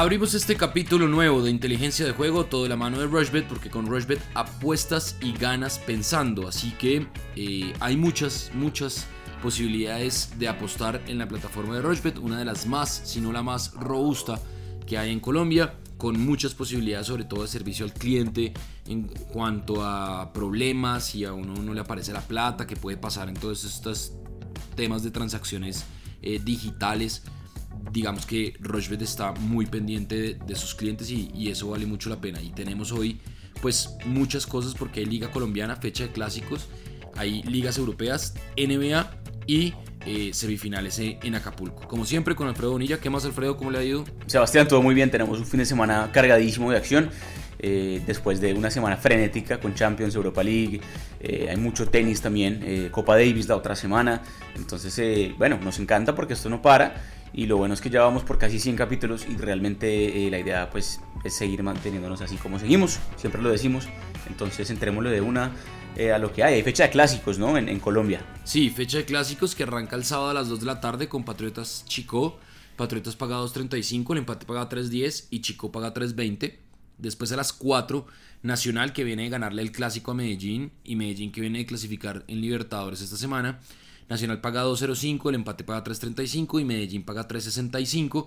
Abrimos este capítulo nuevo de inteligencia de juego, todo de la mano de Rushbet, porque con Rushbet apuestas y ganas pensando. Así que eh, hay muchas, muchas posibilidades de apostar en la plataforma de Rushbet, una de las más, si no la más robusta que hay en Colombia, con muchas posibilidades, sobre todo de servicio al cliente, en cuanto a problemas, si a uno no le aparece la plata, que puede pasar en todos estos temas de transacciones eh, digitales digamos que Rochebet está muy pendiente de, sus clientes y, eso vale mucho la pena. Y tenemos hoy pues muchas cosas porque hay liga colombiana, fecha de clásicos, hay ligas europeas, NBA y eh, semifinales en Acapulco. Como siempre con Alfredo Bonilla, ¿qué más Alfredo? ¿Cómo le ha ido? Sebastián, todo muy bien, tenemos un fin de semana cargadísimo de acción. Eh, después de una semana frenética con Champions, Europa League, eh, hay mucho tenis también, Copa Davis la otra semana, entonces bueno, nos encanta porque esto no para y lo bueno es que ya vamos por casi 100 capítulos y realmente eh, la idea pues es seguir manteniéndonos así como seguimos, siempre lo decimos, entonces entrémosle de una eh, a lo que hay, hay fecha de clásicos, ¿no? En, Colombia. Sí, fecha de clásicos que arranca el sábado a las 2 de la tarde con Patriotas Chico, Patriotas paga 2.35, el empate paga 3.10 y Chico paga 3.20. Después a las 4, Nacional que viene de ganarle el clásico a Medellín y Medellín que viene de clasificar en Libertadores esta semana. Nacional paga 2.05, el empate paga 3.35 y Medellín paga 3.65.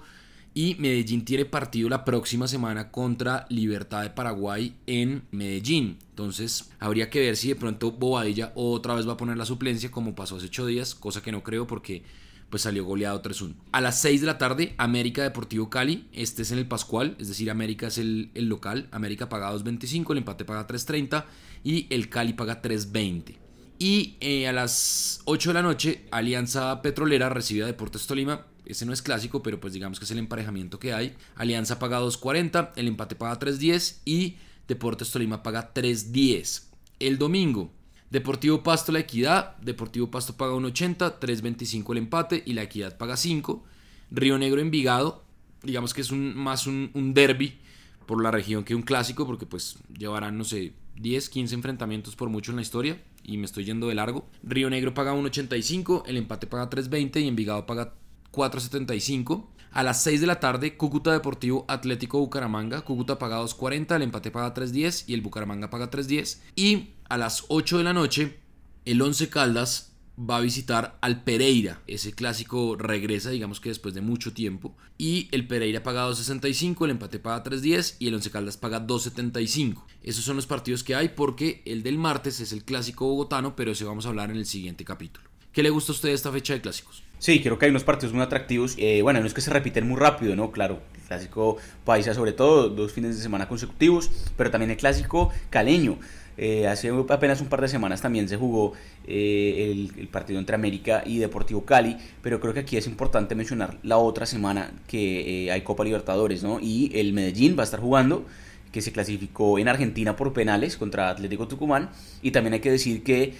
Y Medellín tiene partido la próxima semana contra Libertad de Paraguay en Medellín. Entonces habría que ver si de pronto Bobadilla otra vez va a poner la suplencia como pasó hace 8 días, cosa que no creo porque pues salió goleado 3-1. A las 6 de la tarde, América Deportivo Cali. Este es en el Pascual, es decir, América es el, el local. América paga 2.25, el empate paga 3.30 y el Cali paga 3.20. Y eh, a las 8 de la noche, Alianza Petrolera recibe a Deportes Tolima. Ese no es clásico, pero pues digamos que es el emparejamiento que hay. Alianza paga 2.40, el empate paga 3.10 y Deportes Tolima paga 3.10. El domingo, Deportivo Pasto La Equidad, Deportivo Pasto paga 1.80, 3.25 el empate y La Equidad paga 5. Río Negro Envigado, digamos que es un, más un, un derby por la región que un clásico, porque pues llevarán, no sé, 10, 15 enfrentamientos por mucho en la historia y me estoy yendo de largo. Río Negro paga 1.85, el empate paga 3.20 y Envigado paga 4.75. A las 6 de la tarde, Cúcuta Deportivo Atlético Bucaramanga. Cúcuta paga 2.40, el empate paga 3.10 y el Bucaramanga paga 3.10. Y a las 8 de la noche, el 11 Caldas va a visitar al Pereira. Ese clásico regresa, digamos que después de mucho tiempo. Y el Pereira paga 2.65, el empate paga 3.10 y el Once Caldas paga 2.75. Esos son los partidos que hay porque el del martes es el clásico bogotano, pero ese vamos a hablar en el siguiente capítulo. ¿Qué le gusta a usted esta fecha de clásicos? Sí, creo que hay unos partidos muy atractivos. Eh, bueno, no es que se repiten muy rápido, ¿no? Claro, el clásico paisa sobre todo, dos fines de semana consecutivos, pero también el clásico caleño. Eh, hace apenas un par de semanas también se jugó eh, el, partido entre América y Deportivo Cali, pero creo que aquí es importante mencionar la otra semana que eh, hay Copa Libertadores, ¿no? Y el Medellín va a estar jugando que se clasificó en Argentina por penales contra Atlético Tucumán. Y también hay que decir que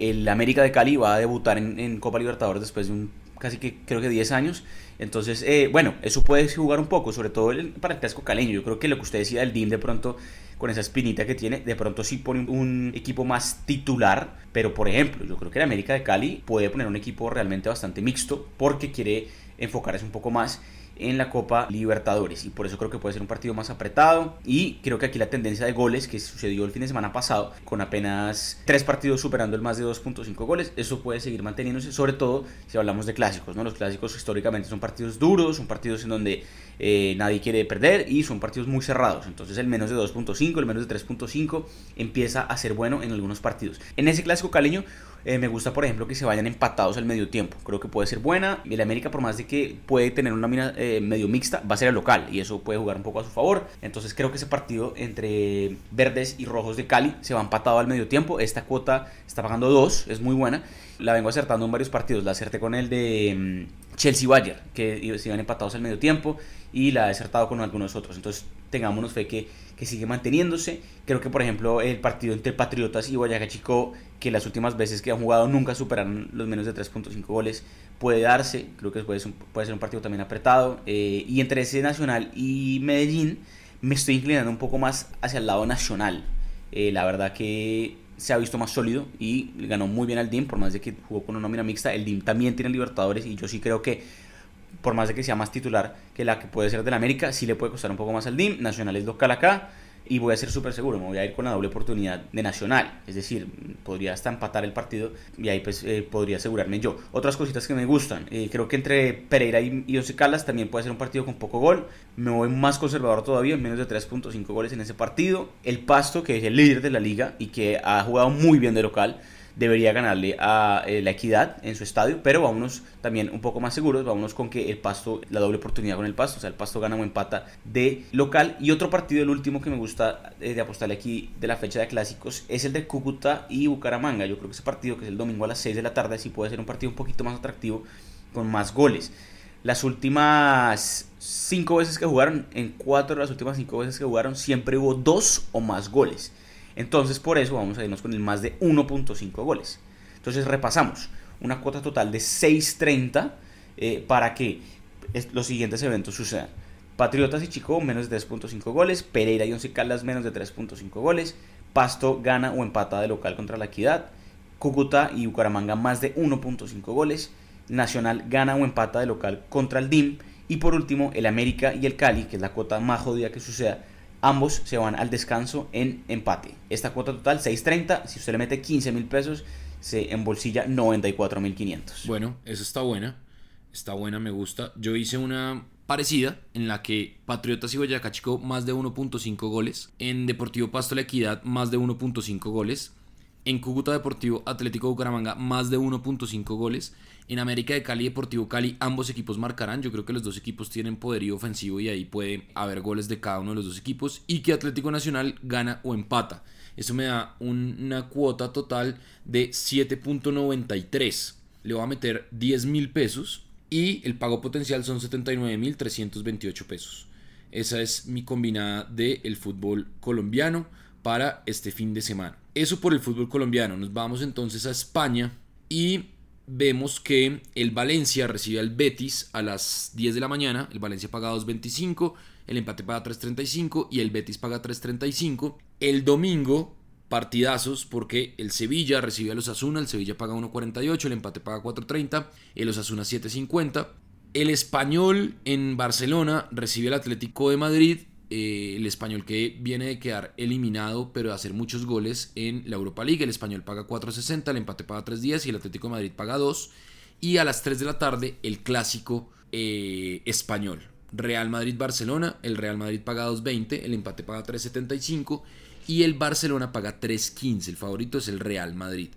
el América de Cali va a debutar en, Copa Libertadores después de un casi que creo que 10 años. Entonces, bueno, eso puede jugar un poco, sobre todo para el clásico caleño. Yo creo que lo que usted decía del DIM de pronto con esa espinita que tiene, de pronto sí pone un equipo más titular, pero por ejemplo, yo creo que el América de Cali puede poner un equipo realmente bastante mixto porque quiere enfocarse un poco más en la Copa Libertadores y por eso creo que puede ser un partido más apretado y creo que aquí la tendencia de goles que sucedió el fin de semana pasado con apenas tres partidos superando el más de 2.5 goles, eso puede seguir manteniéndose sobre todo si hablamos de clásicos, ¿no? Los clásicos históricamente son partidos duros, son partidos en donde eh, nadie quiere perder y son partidos muy cerrados, entonces el menos de 2.5, el menos de 3.5 empieza a ser bueno en algunos partidos. En ese clásico caleño eh, me gusta, por ejemplo, que se vayan empatados al medio tiempo. Creo que puede ser buena. El América, por más de que puede tener una mina eh, medio mixta, va a ser el local y eso puede jugar un poco a su favor. Entonces creo que ese partido entre verdes y rojos de Cali se va empatado al medio tiempo. Esta cuota está pagando 2, es muy buena. La vengo acertando en varios partidos. La acerté con el de mm, Chelsea Bayer, que se iban empatados al medio tiempo, y la he acertado con algunos otros. Entonces tengámonos fe que, que sigue manteniéndose. Creo que, por ejemplo, el partido entre Patriotas y Boyacá Chico, que las últimas veces que han jugado nunca superaron los menos de 3.5 goles, puede darse. Creo que puede ser un, puede ser un partido también apretado. Eh, y entre ese Nacional y Medellín, me estoy inclinando un poco más hacia el lado nacional. Eh, la verdad que se ha visto más sólido y ganó muy bien al DIM, por más de que jugó con una nómina mixta. El DIM también tiene Libertadores y yo sí creo que por más de que sea más titular que la que puede ser del América, sí le puede costar un poco más al DIM. Nacional es local acá y voy a ser súper seguro, me voy a ir con la doble oportunidad de Nacional, es decir, podría hasta empatar el partido y ahí pues eh, podría asegurarme yo. Otras cositas que me gustan, eh, creo que entre Pereira y, y Once Caldas también puede ser un partido con poco gol, me voy más conservador todavía, menos de 3.5 goles en ese partido. El Pasto, que es el líder de la liga y que ha jugado muy bien de local, debería ganarle a eh, la Equidad en su estadio, pero vámonos también un poco más seguros, vámonos con que el Pasto, la doble oportunidad con el Pasto, o sea, el Pasto gana o empata de local. Y otro partido, el último que me gusta eh, de apostarle aquí de la fecha de clásicos, es el de Cúcuta y Bucaramanga. Yo creo que ese partido, que es el domingo a las 6 de la tarde, sí puede ser un partido un poquito más atractivo, con más goles. Las últimas cinco veces que jugaron, en cuatro de las últimas cinco veces que jugaron, siempre hubo dos o más goles. Entonces por eso vamos a irnos con el más de 1.5 goles. Entonces repasamos. Una cuota total de 6.30 eh, para que los siguientes eventos sucedan. Patriotas y Chico menos de 3.5 goles, Pereira y Once Caldas menos de 3.5 goles, Pasto gana o empata de local contra la Equidad, Cúcuta y Bucaramanga más de 1.5 goles, Nacional gana o empata de local contra el DIM y por último el América y el Cali, que es la cuota más jodida que suceda, Ambos se van al descanso en empate. Esta cuota total 6.30. Si usted le mete 15 mil pesos, se embolsilla 94 mil 500. Bueno, eso está buena. Está buena, me gusta. Yo hice una parecida en la que Patriotas y Boyacá Chico más de 1.5 goles. En Deportivo Pasto La Equidad más de 1.5 goles. En Cúcuta Deportivo Atlético Bucaramanga más de 1.5 goles. En América de Cali Deportivo Cali ambos equipos marcarán. Yo creo que los dos equipos tienen poderío ofensivo y ahí puede haber goles de cada uno de los dos equipos. Y que Atlético Nacional gana o empata. Eso me da una cuota total de 7.93. Le voy a meter 10 mil pesos y el pago potencial son 79 mil 328 pesos. Esa es mi combinada del fútbol colombiano para este fin de semana. Eso por el fútbol colombiano. Nos vamos entonces a España y vemos que el Valencia recibe al Betis a las 10 de la mañana. El Valencia paga 2.25, el empate paga 3.35 y el Betis paga 3.35. El domingo, partidazos porque el Sevilla recibe a los Asuna, el Sevilla paga 1.48, el empate paga 4.30, el Osasuna 7.50. El español en Barcelona recibe al Atlético de Madrid eh, el español que viene de quedar eliminado, pero de hacer muchos goles en la Europa League. El español paga 4.60, el empate paga 3.10 y el Atlético de Madrid paga 2. Y a las 3 de la tarde, el clásico eh, español. Real Madrid-Barcelona, el Real Madrid paga 2.20, el empate paga 3.75 y el Barcelona paga 3.15. El favorito es el Real Madrid.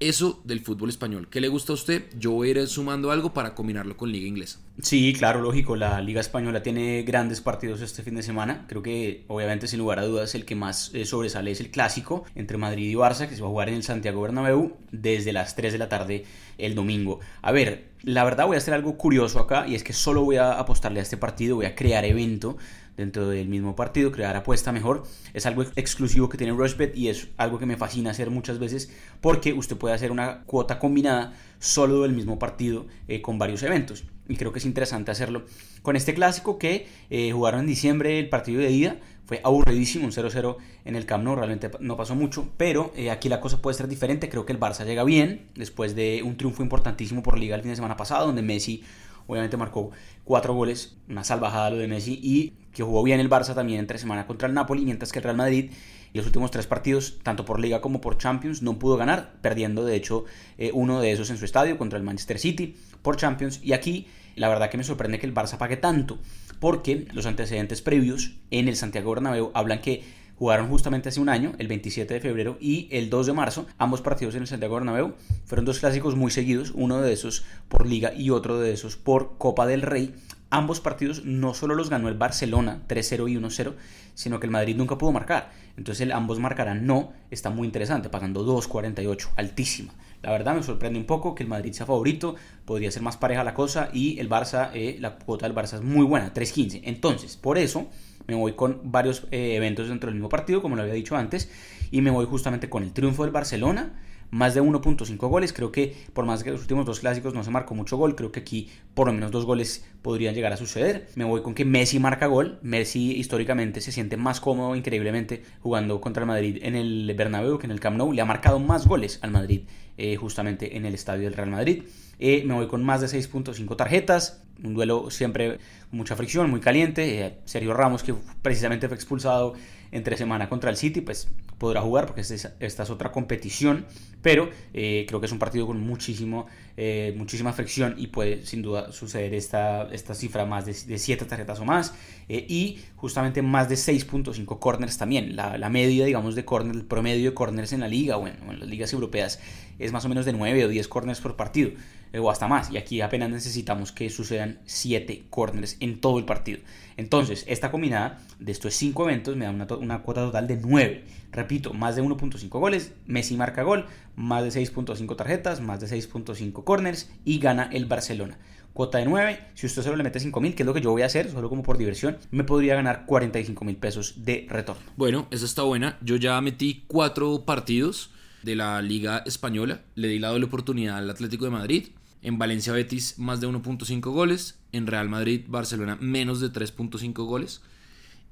Eso del fútbol español. ¿Qué le gusta a usted? Yo voy sumando algo para combinarlo con Liga Inglesa. Sí, claro, lógico. La Liga Española tiene grandes partidos este fin de semana. Creo que, obviamente, sin lugar a dudas, el que más eh, sobresale es el clásico entre Madrid y Barça, que se va a jugar en el Santiago Bernabéu desde las 3 de la tarde el domingo. A ver, la verdad voy a hacer algo curioso acá y es que solo voy a apostarle a este partido, voy a crear evento dentro del mismo partido, crear apuesta mejor. Es algo exclusivo que tiene Rushbet y es algo que me fascina hacer muchas veces porque usted puede hacer una cuota combinada solo del mismo partido eh, con varios eventos. Y creo que es interesante hacerlo con este clásico que eh, jugaron en diciembre el partido de ida. Fue aburridísimo, un 0-0 en el Camp Nou, realmente no pasó mucho, pero eh, aquí la cosa puede ser diferente. Creo que el Barça llega bien después de un triunfo importantísimo por Liga el fin de semana pasado, donde Messi obviamente marcó cuatro goles, una salvajada lo de Messi y que jugó bien el Barça también entre semana contra el Napoli, mientras que el Real Madrid en los últimos tres partidos, tanto por Liga como por Champions, no pudo ganar, perdiendo de hecho eh, uno de esos en su estadio contra el Manchester City por Champions. Y aquí la verdad que me sorprende que el Barça pague tanto, porque los antecedentes previos en el Santiago Bernabéu hablan que jugaron justamente hace un año, el 27 de febrero y el 2 de marzo, ambos partidos en el Santiago Bernabéu. Fueron dos clásicos muy seguidos, uno de esos por Liga y otro de esos por Copa del Rey. Ambos partidos no solo los ganó el Barcelona 3-0 y 1-0, sino que el Madrid nunca pudo marcar. Entonces ambos marcarán no, está muy interesante, pagando 2.48, altísima. La verdad me sorprende un poco que el Madrid sea favorito, podría ser más pareja la cosa y el Barça, eh, la cuota del Barça es muy buena, 3.15. Entonces, por eso me voy con varios eh, eventos dentro del mismo partido, como lo había dicho antes, y me voy justamente con el triunfo del Barcelona, más de 1.5 goles. Creo que por más que los últimos dos clásicos no se marcó mucho gol, creo que aquí por lo menos dos goles podrían llegar a suceder. Me voy con que Messi marca gol. Messi históricamente se siente más cómodo increíblemente jugando contra el Madrid en el Bernabéu que en el Camp Nou. Le ha marcado más goles al Madrid eh, justamente en el estadio del Real Madrid. Eh, me voy con más de 6.5 tarjetas. Un duelo siempre con mucha fricción, muy caliente. Eh, Sergio Ramos, que precisamente fue expulsado entre semana contra el City, pues podrá jugar porque esta es, otra competición, pero eh, creo que es un partido con muchísimo, eh, muchísima fricción y puede sin duda suceder esta, esta cifra más de, 7 tarjetas o más eh, y justamente más de 6.5 corners también. La, la, media, digamos, de corners, el promedio de corners en la liga o en las ligas europeas es más o menos de 9 o 10 corners por partido o hasta más. Y aquí apenas necesitamos que sucedan 7 corners en todo el partido. Entonces, esta combinada de estos 5 eventos me da una, cuota total de 9. Repito, más de 1.5 goles, Messi marca gol, más de 6.5 tarjetas, más de 6.5 corners y gana el Barcelona. Cuota de 9, si usted solo le mete 5 mil, que es lo que yo voy a hacer, solo como por diversión, me podría ganar 45 mil pesos de retorno. Bueno, esa está buena. Yo ya metí 4 partidos de la Liga Española. Le di la doble oportunidad al Atlético de Madrid. En Valencia Betis más de 1.5 goles. En Real Madrid Barcelona menos de 3.5 goles.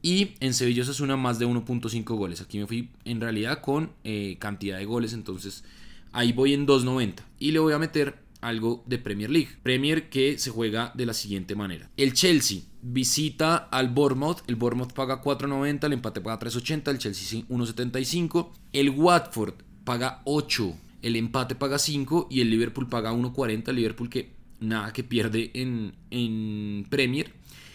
Y en Sevilla Osasuna más de 1.5 goles. Aquí me fui en realidad con eh, cantidad de goles. Entonces ahí voy en 2.90. Y le voy a meter algo de Premier League. Premier que se juega de la siguiente manera. El Chelsea visita al Bournemouth. El Bournemouth paga 4.90. El empate paga 3.80. El Chelsea 1.75. El Watford paga 8 el empate paga 5 y el Liverpool paga 1.40. El Liverpool que nada que pierde en, en Premier.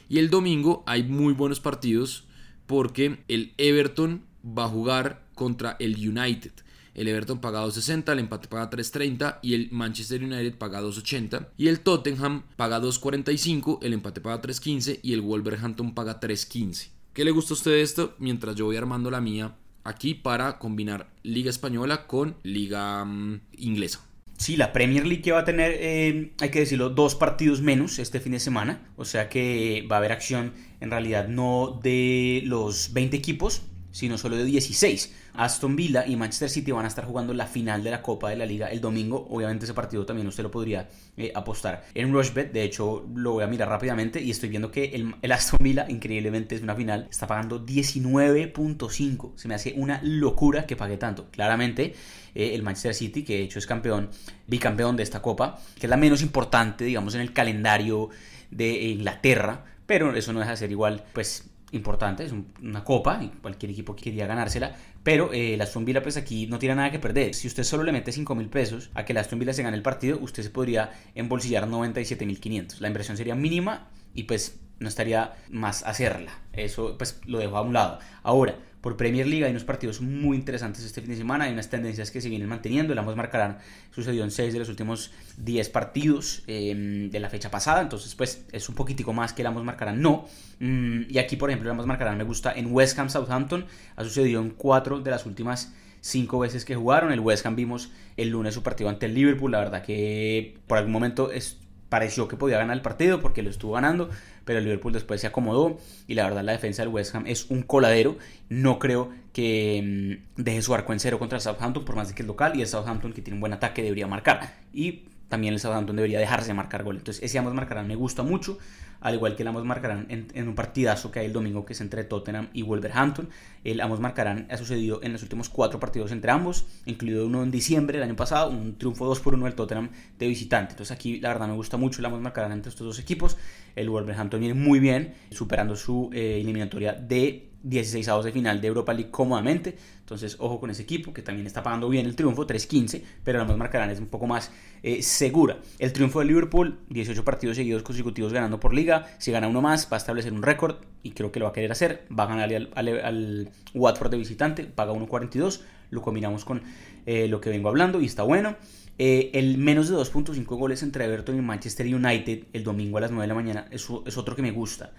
Y el domingo hay muy buenos partidos porque el Everton va a jugar contra el United. El Everton paga 2.60, el empate paga 3.30 y el Manchester United paga 2.80. Y el Tottenham paga 2.45, el empate paga 3.15 y el Wolverhampton paga 3.15. ¿Qué le gusta a usted esto? Mientras yo voy armando la mía aquí para combinar Liga Española con Liga mm, Inglesa. Sí, la Premier League va a tener, eh, hay que decirlo, dos partidos menos este fin de semana. O sea que va a haber acción en realidad no de los 20 equipos, sino solo de 16. Aston Villa y Manchester City van a estar jugando la final de la Copa de la Liga el domingo. Obviamente ese partido también usted lo podría eh, apostar en Rushbet. De hecho, lo voy a mirar rápidamente y estoy viendo que el, Aston Villa, increíblemente, es una final. Está pagando 19.5. Se me hace una locura que pague tanto. Claramente, eh, el Manchester City, que de hecho es campeón, bicampeón de esta Copa, que es la menos importante, digamos, en el calendario de Inglaterra. Pero eso no deja de ser igual, pues importante, es una copa y cualquier equipo quería ganársela, pero eh, la Aston Villa pues aquí no tiene nada que perder. Si usted solo le mete 5 mil pesos a que la Aston se gane el partido, usted se podría embolsillar 97 mil 500. La inversión sería mínima y pues no estaría más hacerla. Eso pues lo dejo a un lado. Ahora, por Premier League. Hay unos partidos muy interesantes este fin de semana, hay unas tendencias que se vienen manteniendo, el ambos marcarán sucedió en 6 de los últimos 10 partidos em, de la fecha pasada, entonces pues es un poquitico más que el ambos marcarán no, mm, y aquí por ejemplo el ambos marcarán me gusta en West Ham Southampton, ha sucedido en 4 de las últimas 5 veces que jugaron, el West Ham vimos el lunes su partido ante el Liverpool, la verdad que por algún momento es pareció que podía ganar el partido porque lo estuvo ganando, pero el Liverpool después se acomodó y la verdad la defensa del West Ham es un coladero. No creo que mm, deje su arco en cero contra Southampton por más de que es local y el Southampton que tiene un buen ataque debería marcar. Y también el Southampton debería dejarse marcar gol. Entonces ese ambos marcarán me gusta mucho, al igual que el ambos marcarán en, un partidazo que hay el domingo que es entre Tottenham y Wolverhampton. El ambos marcarán ha sucedido en los últimos cuatro partidos entre ambos, incluido uno en diciembre del año pasado, un triunfo 2 por 1 del Tottenham de visitante. Entonces aquí la verdad me gusta mucho el ambos marcarán entre estos dos equipos. El Wolverhampton viene muy bien, superando su eh, eliminatoria de 16 avos de final de Europa League cómodamente. Entonces, ojo con ese equipo que también está pagando bien el triunfo, 3-15, pero la más marcarán es un poco más eh, segura. El triunfo de Liverpool, 18 partidos seguidos consecutivos ganando por liga. Si gana uno más, va a establecer un récord y creo que lo va a querer hacer. Va a ganarle al, Watford de visitante, paga 1.42. Lo combinamos con eh, lo que vengo hablando y está bueno. Eh, el menos de 2.5 goles entre Everton y Manchester United el domingo a las 9 de la mañana es, es otro que me gusta.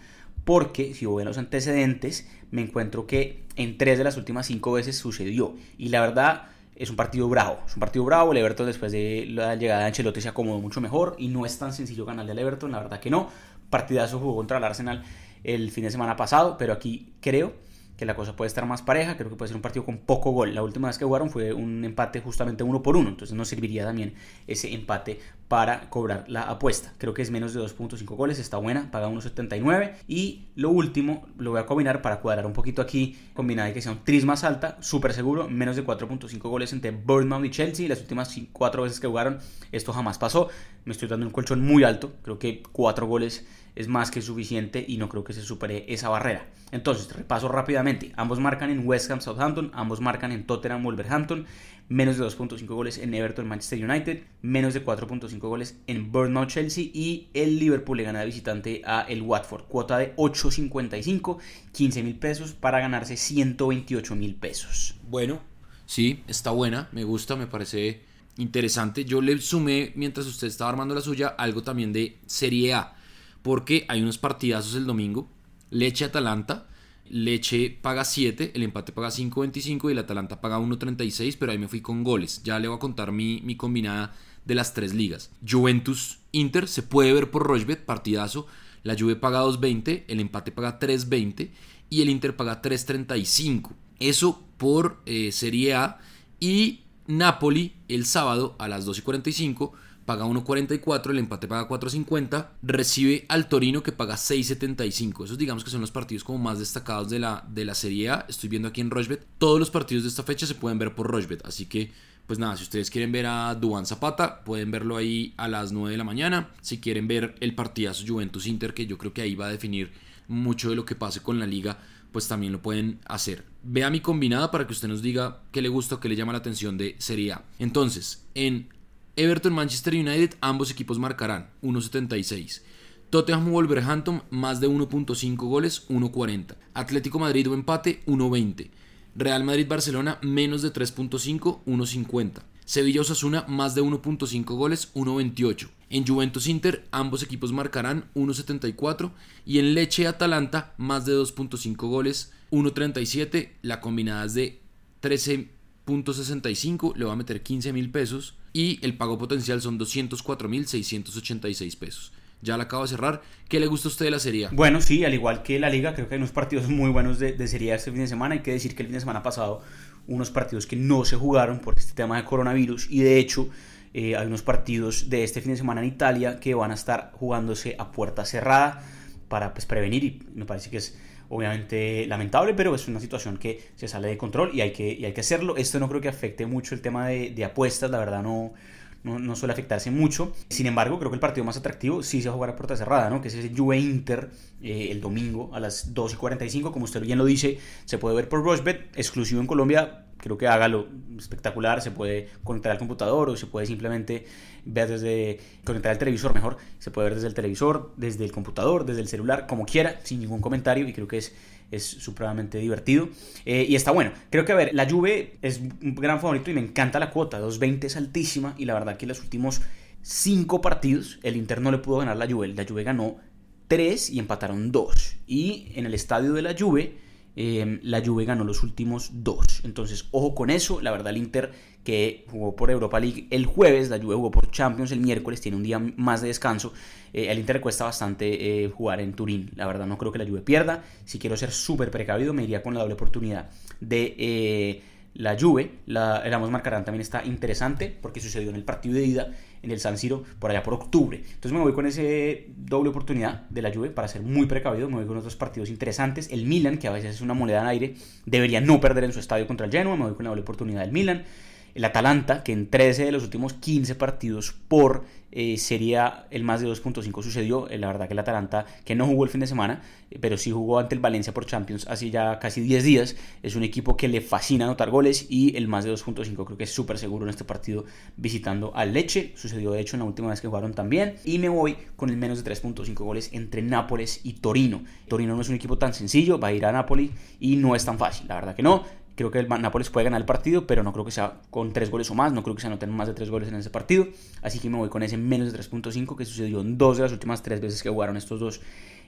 Porque si voy a los antecedentes me encuentro que en tres de las últimas cinco veces sucedió. Y la verdad es un partido bravo, es un partido bravo, el Everton después de la llegada de Ancelotti se acomodó mucho mejor. Y no es tan sencillo ganarle al Everton, la verdad que no, partidazo jugó contra el Arsenal el fin de semana pasado, pero aquí creo que la cosa puede estar más pareja, creo que puede ser un partido con poco gol. La última vez que jugaron fue un empate justamente uno por uno, entonces nos serviría también ese empate para cobrar la apuesta. Creo que es menos de 2.5 goles, está buena, paga 1.79. Y lo último, lo voy a combinar para cuadrar un poquito aquí, combinada y que sea un tris más alta, súper seguro, menos de 4.5 goles entre Bournemouth y Chelsea. Las últimas 4 veces que jugaron, esto jamás pasó. Me estoy dando un colchón muy alto, creo que 4 goles es más que suficiente y no creo que se supere esa barrera. Entonces, repaso rápidamente. Ambos marcan en West Ham Southampton, ambos marcan en Tottenham Wolverhampton, menos de 2.5 goles en Everton Manchester United, menos de 4.5 goles en Bournemouth Chelsea y el Liverpool le gana de visitante a el Watford. Cuota de 8.55, 15 mil pesos para ganarse 128 mil pesos. Bueno, sí, está buena, me gusta, me parece interesante. Yo le sumé, mientras usted estaba armando la suya, algo también de Serie A porque hay unos partidazos el domingo. Leche Atalanta, Leche paga 7, el empate paga 5.25 y el Atalanta paga 1.36, pero ahí me fui con goles. Ya le voy a contar mi, mi combinada de las tres ligas. Juventus Inter se puede ver por Rochbet, partidazo. La Juve paga 2.20, el empate paga 3.20 y el Inter paga 3.35. Eso por eh, Serie A y Napoli el sábado a las 2.45 paga 1.44, el empate paga 4.50, recibe al Torino que paga 6.75. Esos digamos que son los partidos como más destacados de la, de la Serie A. Estoy viendo aquí en Rochbet. Todos los partidos de esta fecha se pueden ver por Rochbet, así que pues nada, si ustedes quieren ver a Duan Zapata, pueden verlo ahí a las 9 de la mañana. Si quieren ver el partidazo Juventus Inter, que yo creo que ahí va a definir mucho de lo que pase con la liga, pues también lo pueden hacer. Vea mi combinada para que usted nos diga qué le gusta o qué le llama la atención de Serie A. Entonces, en Everton, Manchester United, ambos equipos marcarán 1.76. Tottenham Wolverhampton, más de 1.5 goles, 1.40. Atlético Madrid o empate, 1.20. Real Madrid Barcelona, menos de 3.5, 1.50. Sevilla Osasuna, más de 1.5 goles, 1.28. En Juventus Inter, ambos equipos marcarán 1.74. Y en Leche Atalanta, más de 2.5 goles, 1.37. La combinada es de 13.65, le va a meter 15 mil pesos y el pago potencial son 204.686 pesos. Ya la acabo de cerrar. ¿Qué le gusta a usted de la Serie Bueno, sí, al igual que la Liga, creo que hay unos partidos muy buenos de, de Serie este fin de semana. Hay que decir que el fin de semana pasado unos partidos que no se jugaron por este tema de coronavirus y de hecho eh, hay unos partidos de este fin de semana en Italia que van a estar jugándose a puerta cerrada para pues, prevenir y me parece que es obviamente lamentable, pero es una situación que se sale de control y hay que, y hay que hacerlo. Esto no creo que afecte mucho el tema de, apuestas, la verdad no, no, suele afectarse mucho. Sin embargo, creo que el partido más atractivo sí se va a jugar a puerta cerrada, ¿no? que es ese Juve Inter eh, el domingo a las 2 y 45, como usted bien lo dice, se puede ver por Rushbet, exclusivo en Colombia. Creo que hágalo espectacular, se puede conectar al computador o se puede simplemente ver desde, conectar al televisor mejor, se puede ver desde el televisor, desde el computador, desde el celular, como quiera, sin ningún comentario y creo que es es supremamente divertido. Eh, y está bueno. Creo que, a ver, la Juve es un gran favorito y me encanta la cuota. 2.20 es altísima y la verdad que en los últimos 5 partidos el Inter no le pudo ganar la Juve. La Juve ganó 3 y empataron 2. Y en el estadio de la Juve Em, la Juve ganó los últimos dos. Entonces, ojo con eso. La verdad, el Inter que jugó por Europa League el jueves, la Juve jugó por Champions el miércoles, tiene un día más de descanso. el eh, Inter cuesta bastante eh, jugar en Turín. La verdad, no creo que la Juve pierda. Si quiero ser súper precavido, me iría con la doble oportunidad de eh, la Juve. La, el Amos Marcarán también está interesante porque sucedió en el partido de ida en el San Siro por allá por octubre. Entonces me voy con ese doble oportunidad de la Juve para ser muy precavido. Me voy con otros partidos interesantes. El Milan, que a veces es una moneda en aire, debería no perder en su estadio contra el Genoa. Me voy con la doble oportunidad del Milan el Atalanta, que en 13 de los últimos 15 partidos por eh, sería el más de 2.5 sucedió. Eh, la verdad que el Atalanta, que no jugó el fin de semana, eh, pero sí jugó ante el Valencia por Champions hace ya casi 10 días. Es un equipo que le fascina anotar goles y el más de 2.5 creo que es súper seguro en este partido visitando al Leche. Sucedió de hecho en la última vez que jugaron también. Y me voy con el menos de 3.5 goles entre Nápoles y Torino. Torino no es un equipo tan sencillo, va a ir a Nápoles y no es tan fácil. La verdad que no. Creo que el Nápoles puede ganar el partido, pero no creo que sea con tres goles o más. No creo que se anoten más de tres goles en ese partido. Así que me voy con ese menos de 3.5 que sucedió en dos de las últimas tres veces que jugaron estos dos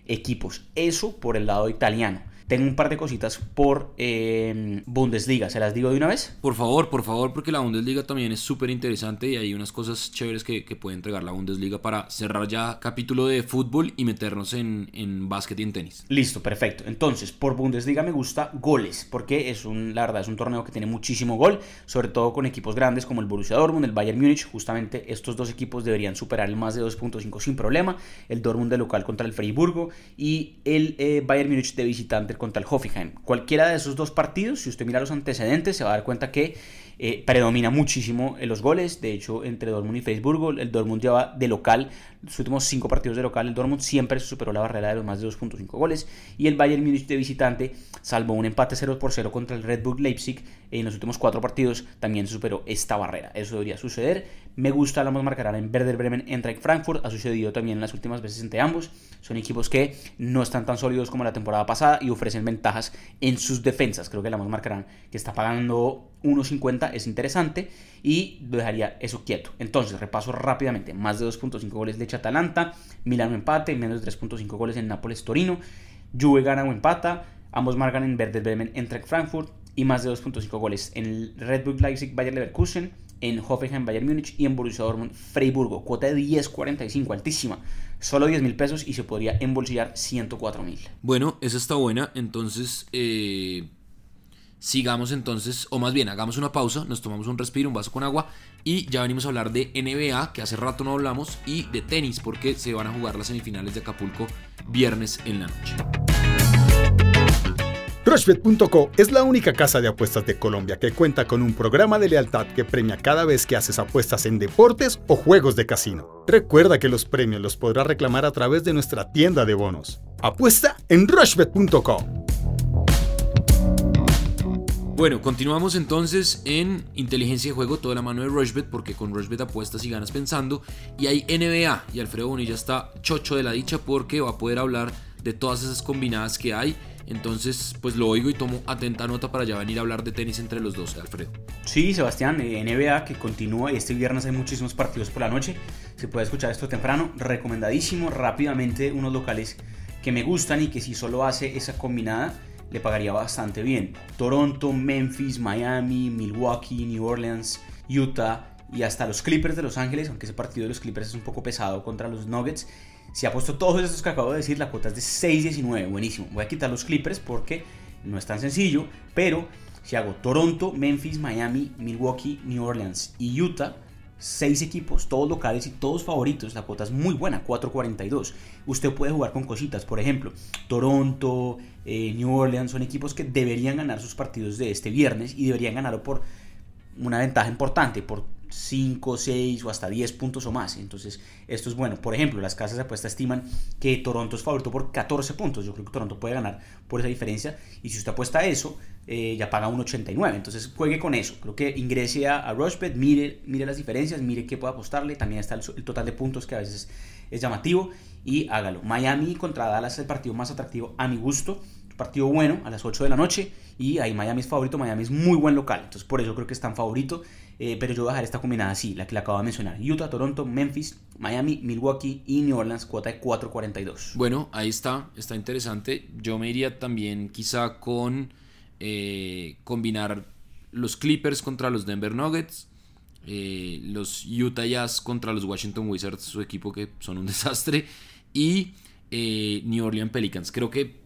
equipos. Eso por el lado italiano. Tengo un par de cositas por eh, Bundesliga. ¿Se las digo de una vez? Por favor, por favor, porque la Bundesliga también es súper interesante y hay unas cosas chéveres que, puede entregar la Bundesliga para cerrar ya capítulo de fútbol y meternos en, en básquet y en tenis. Listo, perfecto. Entonces, por Bundesliga me gusta goles, porque es un, la verdad, es un torneo que tiene muchísimo gol, sobre todo con equipos grandes como el Borussia Dortmund, el Bayern Múnich. Justamente estos dos equipos deberían superar el más de 2.5 sin problema. El Dortmund de local contra el Freiburgo y el eh, Bayern Múnich de visitante contra el Hoffenheim. Cualquiera de esos dos partidos, si usted mira los antecedentes, se va a dar cuenta que eh, predomina muchísimo en los goles. De hecho, entre Dortmund y Facebook, el Dortmund lleva de local, los últimos cinco partidos de local, el Dortmund siempre superó la barrera de los más de 2.5 goles. Y el Bayern Munich de visitante, salvo un empate 0 por 0 contra el Red Bull Leipzig, en los últimos cuatro partidos también superó esta barrera. Eso debería suceder. Me gusta la más marcará en Werder Bremen entre Frankfurt. Ha sucedido también en las últimas veces entre ambos. Son equipos que no están tan sólidos como la temporada pasada y ofrecen ventajas en sus defensas. Creo que la más marcarán que está pagando 1.50 es interesante y dejaría eso quieto. Entonces, repaso rápidamente. Más de 2.5 goles de Atalanta, Milano empate, menos de 3.5 goles en Nápoles Torino, Juve gana o empata, ambos marcan en Werder Bremen entre Frankfurt y más de 2.5 goles en el Red Bull Leipzig Bayer Leverkusen, en Hoffenheim Bayern Múnich y en Borussia Dortmund Freiburgo. Cuota de 10.45, altísima. Solo 10 mil pesos y se podría embolsillar 104 mil. Bueno, esa está buena. Entonces, eh, sigamos entonces, o más bien, hagamos una pausa, nos tomamos un respiro, un vaso con agua y ya venimos a hablar de NBA, que hace rato no hablamos, y de tenis, porque se van a jugar las semifinales de Acapulco viernes en la noche. Rushbet.co es la única casa de apuestas de Colombia que cuenta con un programa de lealtad que premia cada vez que haces apuestas en deportes o juegos de casino. Recuerda que los premios los podrás reclamar a través de nuestra tienda de bonos. Apuesta en Rushbet.co. Bueno, continuamos entonces en inteligencia de juego, toda la mano de Rushbet, porque con Rushbet apuestas y ganas pensando. Y hay NBA, y Alfredo Bonilla está chocho de la dicha porque va a poder hablar de todas esas combinadas que hay. Entonces, pues lo oigo y tomo atenta nota para ya venir a hablar de tenis entre los dos, Alfredo. Sí, Sebastián, eh, NBA que continúa. Este viernes hay muchísimos partidos por la noche. Se puede escuchar esto temprano. Recomendadísimo, rápidamente, unos locales que me gustan y que si solo hace esa combinada le pagaría bastante bien. Toronto, Memphis, Miami, Milwaukee, New Orleans, Utah y hasta los Clippers de Los Ángeles, aunque ese partido de los Clippers es un poco pesado contra los Nuggets. Si ha puesto todos estos que acabo de decir, la cuota es de 6.19, buenísimo. Voy a quitar los Clippers porque no es tan sencillo, pero si hago Toronto, Memphis, Miami, Milwaukee, New Orleans y Utah, seis equipos, todos locales y todos favoritos. La cuota es muy buena, 4.42. Usted puede jugar con cositas, por ejemplo, Toronto, eh, New Orleans, son equipos que deberían ganar sus partidos de este viernes y deberían ganarlo por una ventaja importante, por 5, 6 o hasta 10 puntos o más. Entonces, esto es bueno. Por ejemplo, las casas de apuesta estiman que Toronto es favorito por 14 puntos. Yo creo que Toronto puede ganar por esa diferencia. Y si usted apuesta a eso, eh, ya paga 1.89. Entonces, juegue con eso. Creo que ingrese a, Rushbet, mire, mire las diferencias, mire qué puede apostarle. También está el, total de puntos que a veces es llamativo. Y hágalo. Miami contra Dallas es el partido más atractivo a mi gusto partido bueno a las 8 de la noche y ahí Miami es favorito, Miami es muy buen local, entonces por eso creo que es tan favorito, eh, pero yo voy a dejar esta combinada así, la que le acabo de mencionar, Utah, Toronto, Memphis, Miami, Milwaukee y New Orleans, cuota de 4.42. Bueno, ahí está, está interesante, yo me iría también quizá con eh, combinar los Clippers contra los Denver Nuggets, eh, los Utah Jazz contra los Washington Wizards, su equipo que son un desastre, y New Orleans Pelicans. Creo que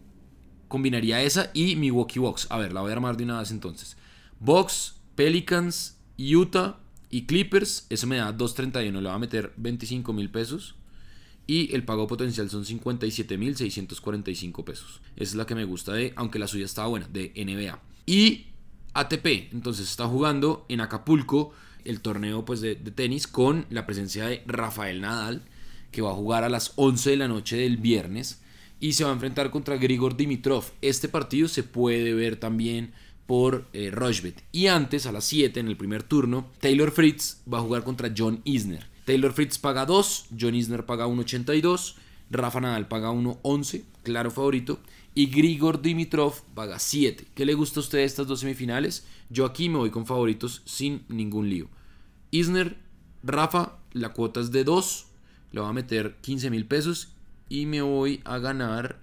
combinaría esa y Milwaukee Bucks. A ver, la voy a armar de una vez entonces. Bucks, Pelicans, Utah y Clippers. Eso me da 2.31. Le va a meter 25 mil pesos. Y el pago potencial son 57.645 pesos. Esa es la que me gusta de, aunque la suya estaba buena, de NBA. Y ATP, entonces está jugando en Acapulco el torneo pues, de, de tenis con la presencia de Rafael Nadal, que va a jugar a las 11 de la noche del viernes y se va a enfrentar contra Grigor Dimitrov. Este partido se puede ver también por eh, Y antes, a las 7 en el primer turno, Taylor Fritz va a jugar contra John Isner. Taylor Fritz paga 2, John Isner paga 1.82, Rafa Nadal paga 1.11, claro favorito, y Grigor Dimitrov paga 7. ¿Qué le gusta a usted estas dos semifinales? Yo aquí me voy con favoritos sin ningún lío. Isner, Rafa, la cuota es de 2, le va a meter 15 mil pesos y me voy a ganar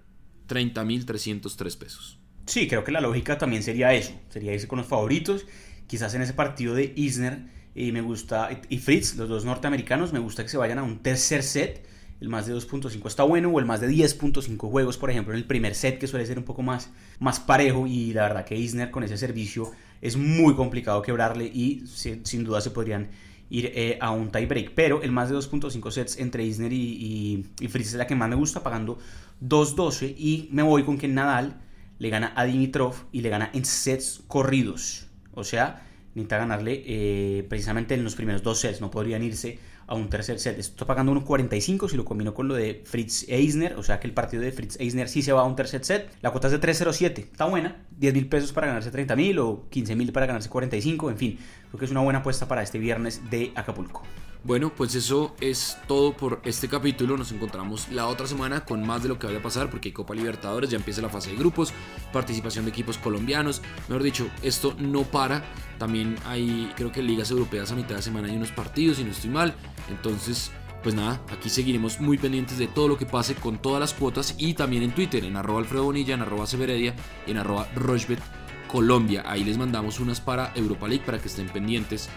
30.303 pesos. Sí, creo que la lógica también sería eso, sería irse con los favoritos. Quizás en ese partido de Isner y me gusta y Fritz, los dos norteamericanos, me gusta que se vayan a un tercer set. El más de 2.5 está bueno, o el más de 10.5 juegos, por ejemplo, en el primer set, que suele ser un poco más, más parejo. Y la verdad que Isner con ese servicio es muy complicado quebrarle y sin duda se podrían ir eh, a un tiebreak. Pero el más de 2.5 sets entre Isner y, y, es la que más me gusta, pagando 2.12. Y me voy con que Nadal le gana a Dimitrov y le gana en sets corridos. O sea, necesita ganarle eh, precisamente en los primeros dos sets. No podrían irse a un tercer set. Estoy pagando 1.45 si lo combino con lo de Fritz Eisner. O sea que el partido de Fritz Eisner sí se va a un tercer set. La cuota es de 3.07. Está buena. 10 mil pesos para ganarse 30 mil o 15 mil para ganarse 45. En fin, creo que es una buena apuesta para este viernes de Acapulco. Bueno, pues eso es todo por este capítulo. Nos encontramos la otra semana con más de lo que vaya a pasar porque hay Copa Libertadores, ya empieza la fase de grupos, participación de equipos colombianos. Mejor dicho, esto no para. También hay, creo que ligas europeas a mitad de semana hay unos partidos, y no estoy mal. Entonces, pues nada, aquí seguiremos muy pendientes de todo lo que pase con todas las cuotas y también en Twitter, en arroba Alfredo Bonilla, en arroba Severedia y en arroba Rochbet Colombia. Ahí les mandamos unas para Europa League para que estén pendientes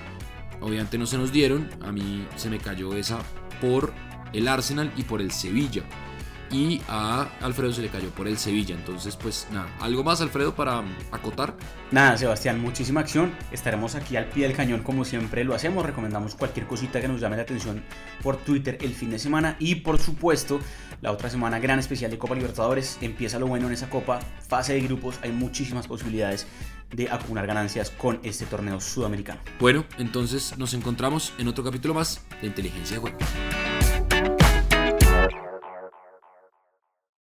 Obviamente no se nos dieron, a mí se me cayó esa por el Arsenal y por el Sevilla. Y a Alfredo se le cayó por el Sevilla. Entonces, pues nada, ¿algo más, Alfredo, para acotar? Nada, Sebastián, muchísima acción. Estaremos aquí al pie del cañón como siempre lo hacemos. Recomendamos cualquier cosita que nos llame la atención por Twitter el fin de semana. Y por supuesto, la otra semana, gran especial de Copa Libertadores. Empieza lo bueno en esa Copa. Fase de grupos, hay muchísimas posibilidades de acumular ganancias con este torneo sudamericano. Bueno, entonces nos encontramos en otro capítulo más de Inteligencia de Juego.